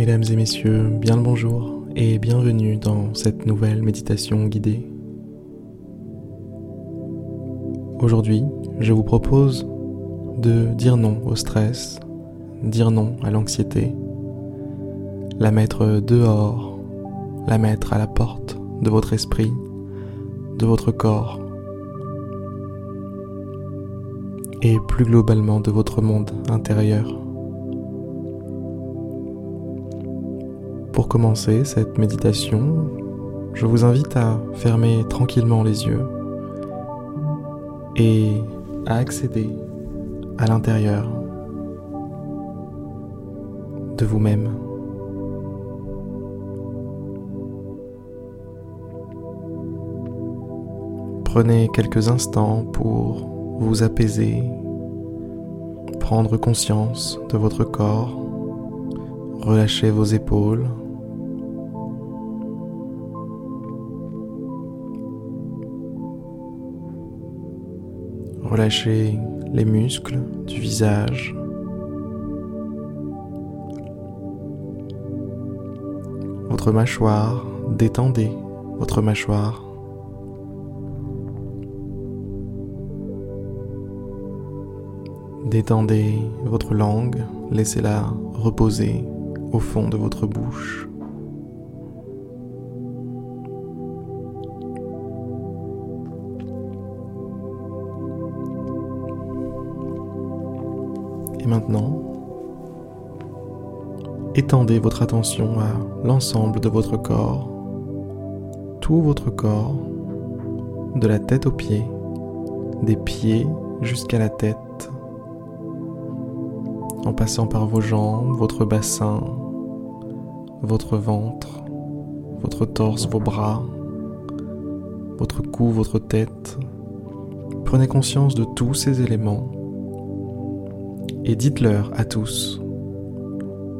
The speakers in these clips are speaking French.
Mesdames et messieurs, bien le bonjour et bienvenue dans cette nouvelle méditation guidée. Aujourd'hui, je vous propose de dire non au stress, dire non à l'anxiété, la mettre dehors, la mettre à la porte de votre esprit, de votre corps et plus globalement de votre monde intérieur. Pour commencer cette méditation, je vous invite à fermer tranquillement les yeux et à accéder à l'intérieur de vous-même. Prenez quelques instants pour vous apaiser, prendre conscience de votre corps, relâchez vos épaules, relâchez les muscles du visage, votre mâchoire, détendez votre mâchoire. Détendez votre langue, laissez-la reposer au fond de votre bouche. Et maintenant, étendez votre attention à l'ensemble de votre corps, tout votre corps, de la tête aux pieds, des pieds jusqu'à la tête en passant par vos jambes, votre bassin, votre ventre, votre torse, vos bras, votre cou, votre tête. Prenez conscience de tous ces éléments et dites-leur à tous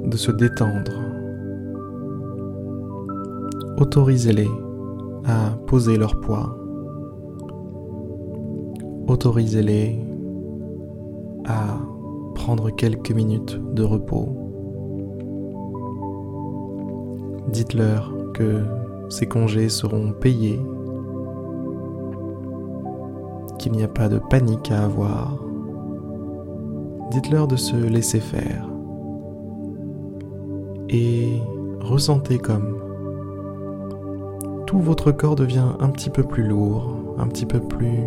de se détendre. Autorisez-les à poser leur poids. Autorisez-les à prendre quelques minutes de repos. Dites-leur que ces congés seront payés, qu'il n'y a pas de panique à avoir. Dites-leur de se laisser faire et ressentez comme tout votre corps devient un petit peu plus lourd, un petit peu plus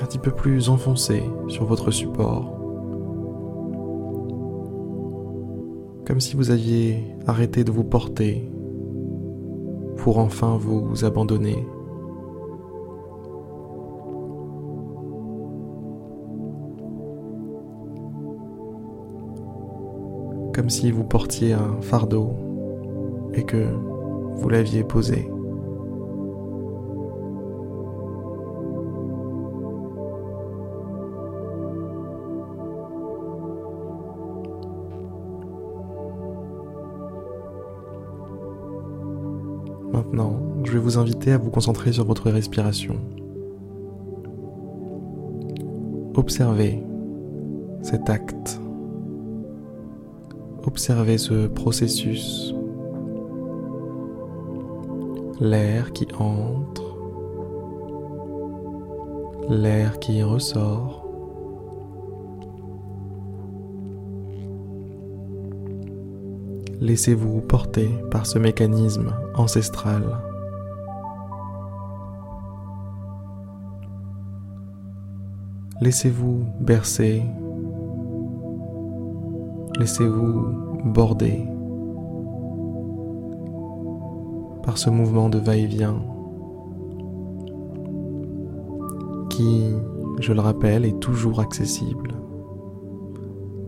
un petit peu plus enfoncé sur votre support. Comme si vous aviez arrêté de vous porter pour enfin vous abandonner. Comme si vous portiez un fardeau et que vous l'aviez posé. Maintenant, je vais vous inviter à vous concentrer sur votre respiration. Observez cet acte. Observez ce processus. L'air qui entre, l'air qui ressort. Laissez-vous porter par ce mécanisme ancestral. Laissez-vous bercer. Laissez-vous border par ce mouvement de va-et-vient qui, je le rappelle, est toujours accessible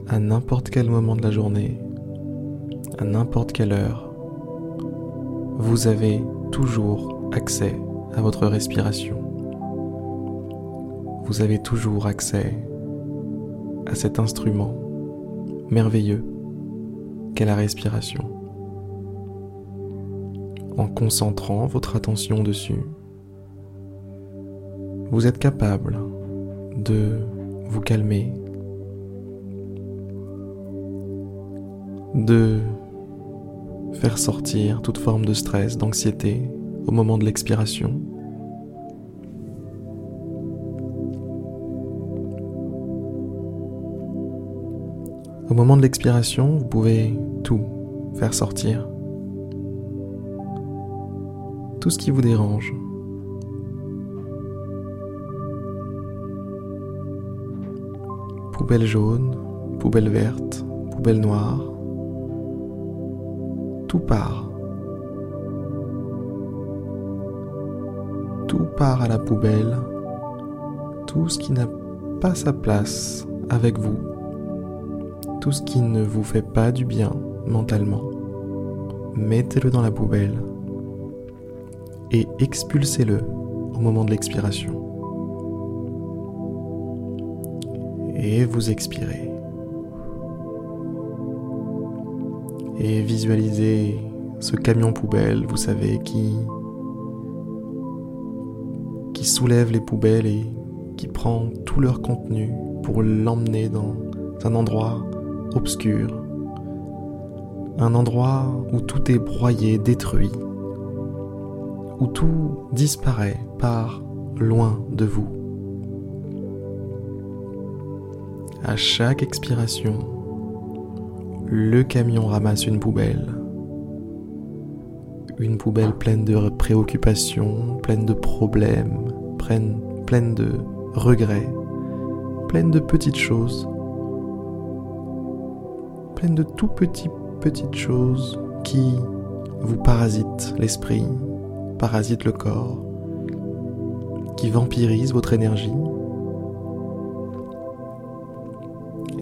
à n'importe quel moment de la journée à n'importe quelle heure, vous avez toujours accès à votre respiration. Vous avez toujours accès à cet instrument merveilleux qu'est la respiration. En concentrant votre attention dessus, vous êtes capable de vous calmer de faire sortir toute forme de stress, d'anxiété au moment de l'expiration. Au moment de l'expiration, vous pouvez tout faire sortir. Tout ce qui vous dérange. Poubelle jaune, poubelle verte, poubelle noire. Tout part. Tout part à la poubelle. Tout ce qui n'a pas sa place avec vous tout ce qui ne vous fait pas du bien mentalement, mettez-le dans la poubelle et expulsez-le au moment de l'expiration. Et vous expirez. Et visualisez ce camion poubelle, vous savez, qui, qui soulève les poubelles et qui prend tout leur contenu pour l'emmener dans un endroit obscur, un endroit où tout est broyé, détruit, où tout disparaît, par loin de vous. À chaque expiration, le camion ramasse une poubelle. Une poubelle pleine de préoccupations, pleine de problèmes, pleine, de regrets, pleine de petites choses pleine de tout petits petites choses qui vous parasitent l'esprit, parasitent le corps, qui vampirisent votre énergie.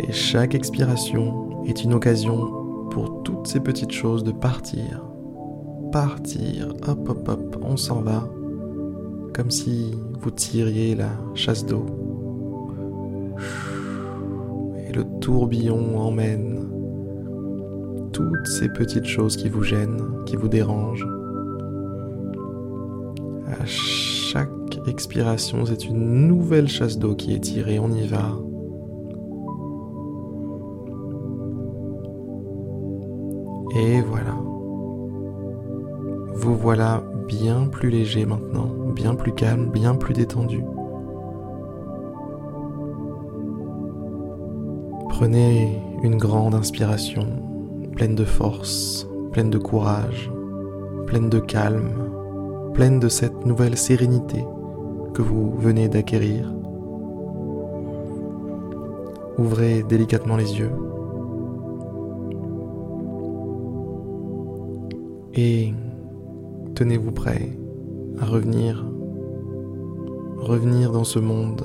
Et chaque expiration est une occasion pour toutes ces petites choses de partir. Partir, hop hop hop, on s'en va, comme si vous tiriez la chasse d'eau. Et le tourbillon emmène toutes ces petites choses qui vous gênent, qui vous dérangent. À chaque expiration, c'est une nouvelle chasse d'eau qui est tirée, on y va. Et voilà. Vous voilà bien plus léger maintenant, bien plus calme, bien plus détendu. Prenez une grande inspiration pleine de force, pleine de courage, pleine de calme, pleine de cette nouvelle sérénité que vous venez d'acquérir. Ouvrez délicatement les yeux et tenez-vous prêt à revenir, revenir dans ce monde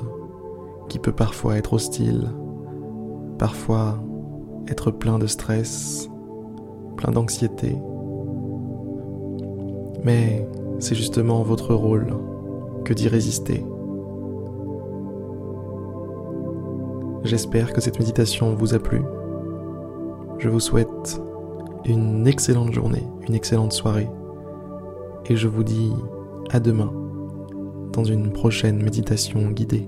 qui peut parfois être hostile, parfois être plein de stress, plein d'anxiété. Mais c'est justement votre rôle que d'y résister. J'espère que cette méditation vous a plu. Je vous souhaite une excellente journée, une excellente soirée. Et je vous dis à demain dans une prochaine méditation guidée.